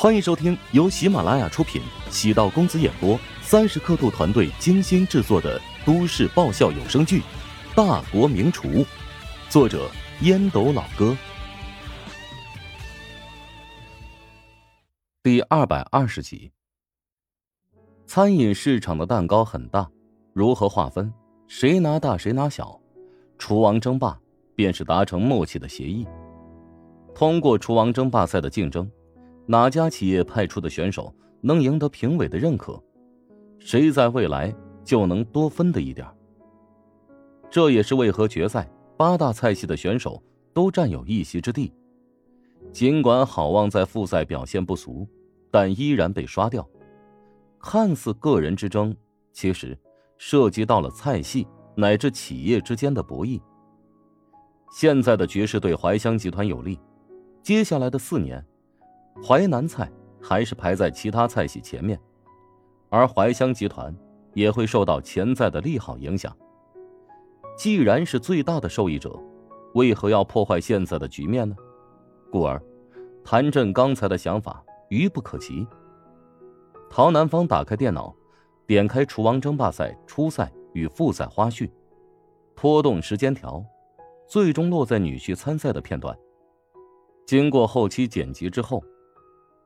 欢迎收听由喜马拉雅出品、喜道公子演播、三十刻度团队精心制作的都市爆笑有声剧《大国名厨》，作者烟斗老哥，第二百二十集。餐饮市场的蛋糕很大，如何划分？谁拿大谁拿小？厨王争霸便是达成默契的协议。通过厨王争霸赛的竞争。哪家企业派出的选手能赢得评委的认可，谁在未来就能多分的一点。这也是为何决赛八大菜系的选手都占有一席之地。尽管好望在复赛表现不俗，但依然被刷掉。看似个人之争，其实涉及到了菜系乃至企业之间的博弈。现在的局势对怀香集团有利，接下来的四年。淮南菜还是排在其他菜系前面，而怀香集团也会受到潜在的利好影响。既然是最大的受益者，为何要破坏现在的局面呢？故而，谭震刚才的想法愚不可及。陶南方打开电脑，点开《厨王争霸赛》初赛与复赛花絮，拖动时间条，最终落在女婿参赛的片段。经过后期剪辑之后。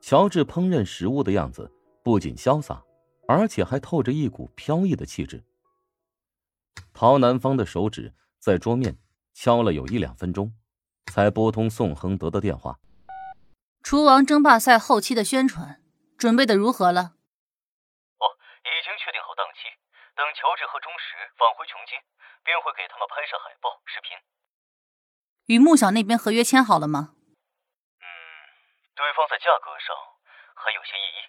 乔治烹饪食物的样子不仅潇洒，而且还透着一股飘逸的气质。陶南方的手指在桌面敲了有一两分钟，才拨通宋恒德的电话。厨王争霸赛后期的宣传准备的如何了？哦，已经确定好档期，等乔治和钟石返回琼金，便会给他们拍摄海报、视频。与穆小那边合约签好了吗？对方在价格上还有些异议，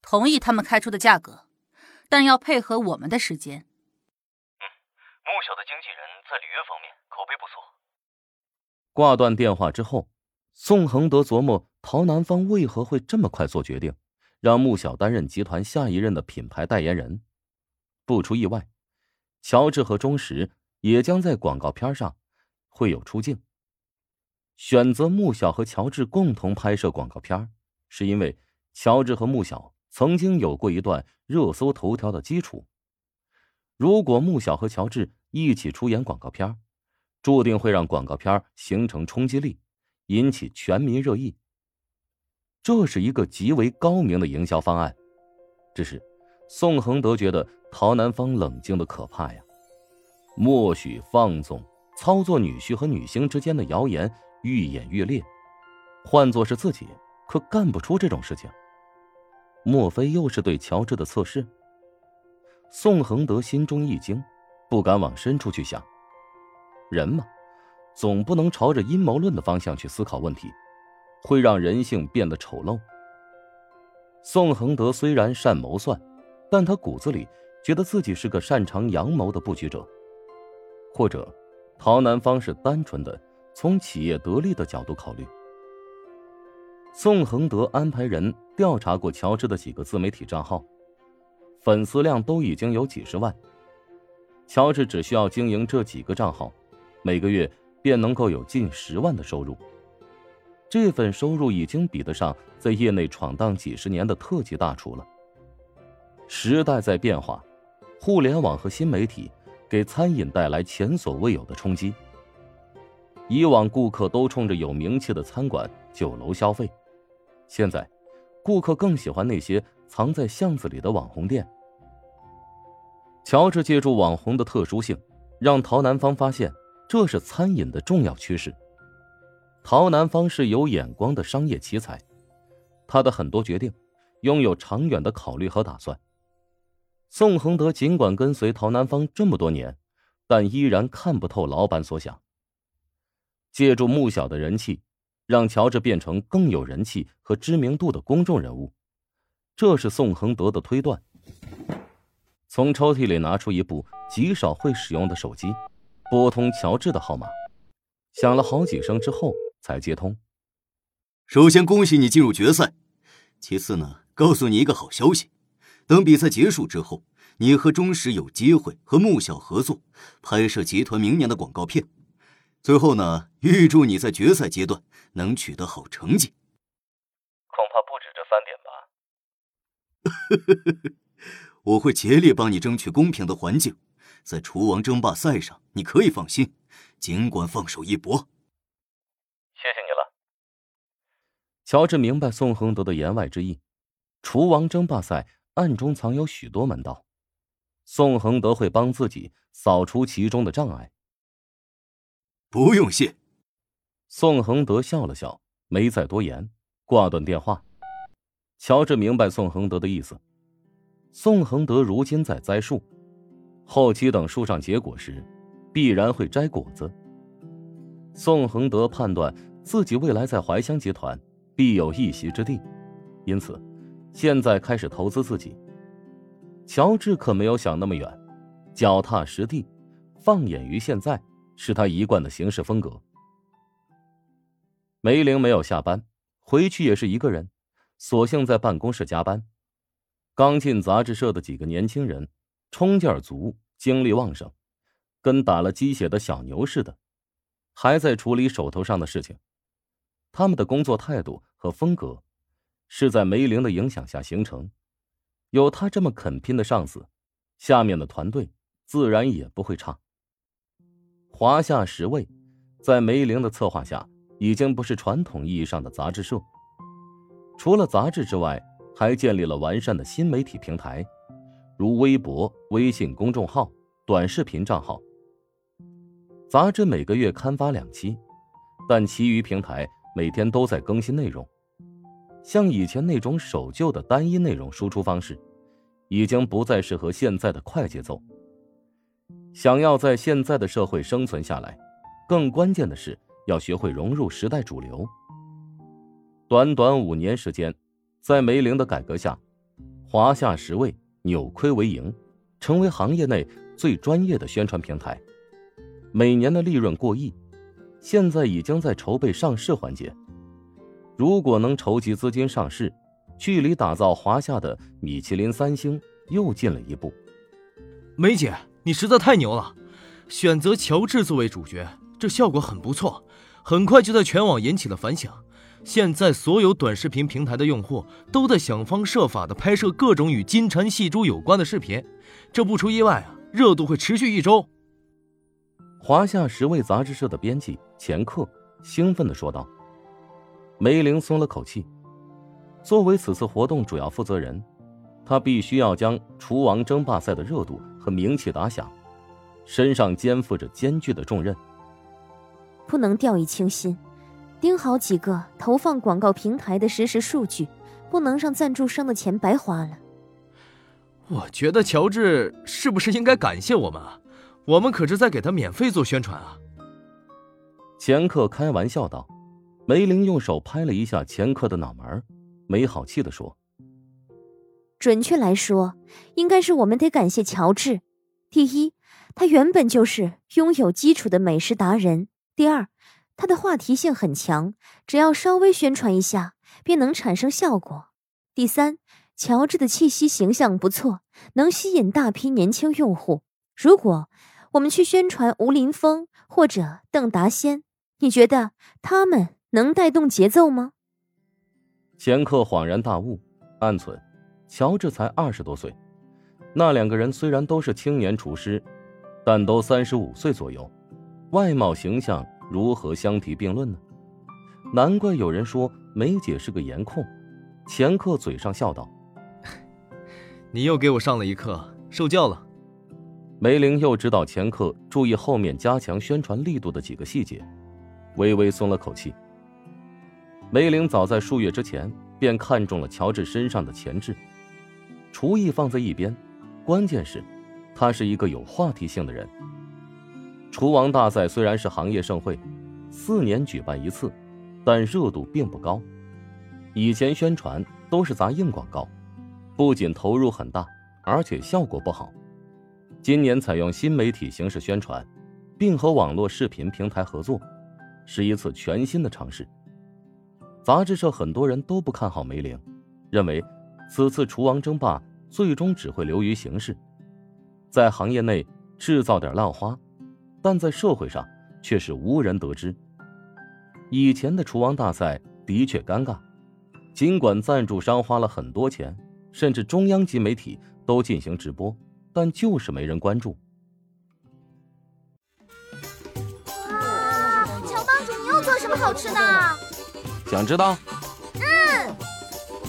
同意他们开出的价格，但要配合我们的时间。嗯，穆小的经纪人在履约方面口碑不错。挂断电话之后，宋恒德琢磨陶南方为何会这么快做决定，让穆小担任集团下一任的品牌代言人。不出意外，乔治和钟石也将在广告片上会有出镜。选择穆小和乔治共同拍摄广告片，是因为乔治和穆小曾经有过一段热搜头条的基础。如果穆小和乔治一起出演广告片，注定会让广告片形成冲击力，引起全民热议。这是一个极为高明的营销方案。只是宋恒德觉得陶南方冷静的可怕呀，默许放纵操作女婿和女星之间的谣言。愈演愈烈，换做是自己，可干不出这种事情。莫非又是对乔治的测试？宋恒德心中一惊，不敢往深处去想。人嘛，总不能朝着阴谋论的方向去思考问题，会让人性变得丑陋。宋恒德虽然善谋算，但他骨子里觉得自己是个擅长阳谋的布局者。或者，陶南方是单纯的。从企业得利的角度考虑，宋恒德安排人调查过乔治的几个自媒体账号，粉丝量都已经有几十万。乔治只需要经营这几个账号，每个月便能够有近十万的收入。这份收入已经比得上在业内闯荡几十年的特级大厨了。时代在变化，互联网和新媒体给餐饮带来前所未有的冲击。以往顾客都冲着有名气的餐馆、酒楼消费，现在，顾客更喜欢那些藏在巷子里的网红店。乔治借助网红的特殊性，让陶南方发现这是餐饮的重要趋势。陶南方是有眼光的商业奇才，他的很多决定拥有长远的考虑和打算。宋恒德尽管跟随陶南方这么多年，但依然看不透老板所想。借助穆小的人气，让乔治变成更有人气和知名度的公众人物，这是宋恒德的推断。从抽屉里拿出一部极少会使用的手机，拨通乔治的号码，响了好几声之后才接通。首先恭喜你进入决赛，其次呢，告诉你一个好消息，等比赛结束之后，你和中石有机会和穆小合作，拍摄集团明年的广告片。最后呢，预祝你在决赛阶段能取得好成绩。恐怕不止这三点吧。我会竭力帮你争取公平的环境，在厨王争霸赛上，你可以放心，尽管放手一搏。谢谢你了。乔治明白宋恒德的言外之意，厨王争霸赛暗中藏有许多门道，宋恒德会帮自己扫除其中的障碍。不用谢。宋恒德笑了笑，没再多言，挂断电话。乔治明白宋恒德的意思。宋恒德如今在栽树，后期等树上结果时，必然会摘果子。宋恒德判断自己未来在怀香集团必有一席之地，因此现在开始投资自己。乔治可没有想那么远，脚踏实地，放眼于现在，是他一贯的行事风格。梅玲没有下班，回去也是一个人。索性在办公室加班。刚进杂志社的几个年轻人，冲劲儿足，精力旺盛，跟打了鸡血的小牛似的，还在处理手头上的事情。他们的工作态度和风格，是在梅玲的影响下形成。有他这么肯拼的上司，下面的团队自然也不会差。华夏十位，在梅玲的策划下，已经不是传统意义上的杂志社。除了杂志之外，还建立了完善的新媒体平台，如微博、微信公众号、短视频账号。杂志每个月刊发两期，但其余平台每天都在更新内容。像以前那种守旧的单一内容输出方式，已经不再适合现在的快节奏。想要在现在的社会生存下来，更关键的是要学会融入时代主流。短短五年时间，在梅林的改革下，华夏十味扭亏为盈，成为行业内最专业的宣传平台，每年的利润过亿，现在已经在筹备上市环节。如果能筹集资金上市，距离打造华夏的米其林三星又近了一步。梅姐，你实在太牛了，选择乔治作为主角，这效果很不错，很快就在全网引起了反响。现在所有短视频平台的用户都在想方设法的拍摄各种与金蝉戏珠有关的视频，这不出意外啊，热度会持续一周。华夏十味杂志社的编辑钱克兴奋的说道。梅玲松了口气，作为此次活动主要负责人，他必须要将厨王争霸赛的热度和名气打响，身上肩负着艰巨的重任，不能掉以轻心。盯好几个投放广告平台的实时数据，不能让赞助商的钱白花了。我觉得乔治是不是应该感谢我们啊？我们可是在给他免费做宣传啊！钱克开玩笑道。梅林用手拍了一下钱克的脑门，没好气的说：“准确来说，应该是我们得感谢乔治。第一，他原本就是拥有基础的美食达人；第二。”他的话题性很强，只要稍微宣传一下，便能产生效果。第三，乔治的气息形象不错，能吸引大批年轻用户。如果我们去宣传吴林峰或者邓达先，你觉得他们能带动节奏吗？钱克恍然大悟，暗忖：乔治才二十多岁，那两个人虽然都是青年厨师，但都三十五岁左右，外貌形象。如何相提并论呢？难怪有人说梅姐是个颜控。钱克嘴上笑道：“你又给我上了一课，受教了。”梅玲又指导钱克注意后面加强宣传力度的几个细节，微微松了口气。梅玲早在数月之前便看中了乔治身上的潜质，厨艺放在一边，关键是，他是一个有话题性的人。厨王大赛虽然是行业盛会，四年举办一次，但热度并不高。以前宣传都是砸硬广告，不仅投入很大，而且效果不好。今年采用新媒体形式宣传，并和网络视频平台合作，是一次全新的尝试。杂志社很多人都不看好梅玲，认为此次厨王争霸最终只会流于形式，在行业内制造点浪花。但在社会上却是无人得知。以前的厨王大赛的确尴尬，尽管赞助商花了很多钱，甚至中央级媒体都进行直播，但就是没人关注。哇，乔帮主，你又做什么好吃的？想知道？嗯。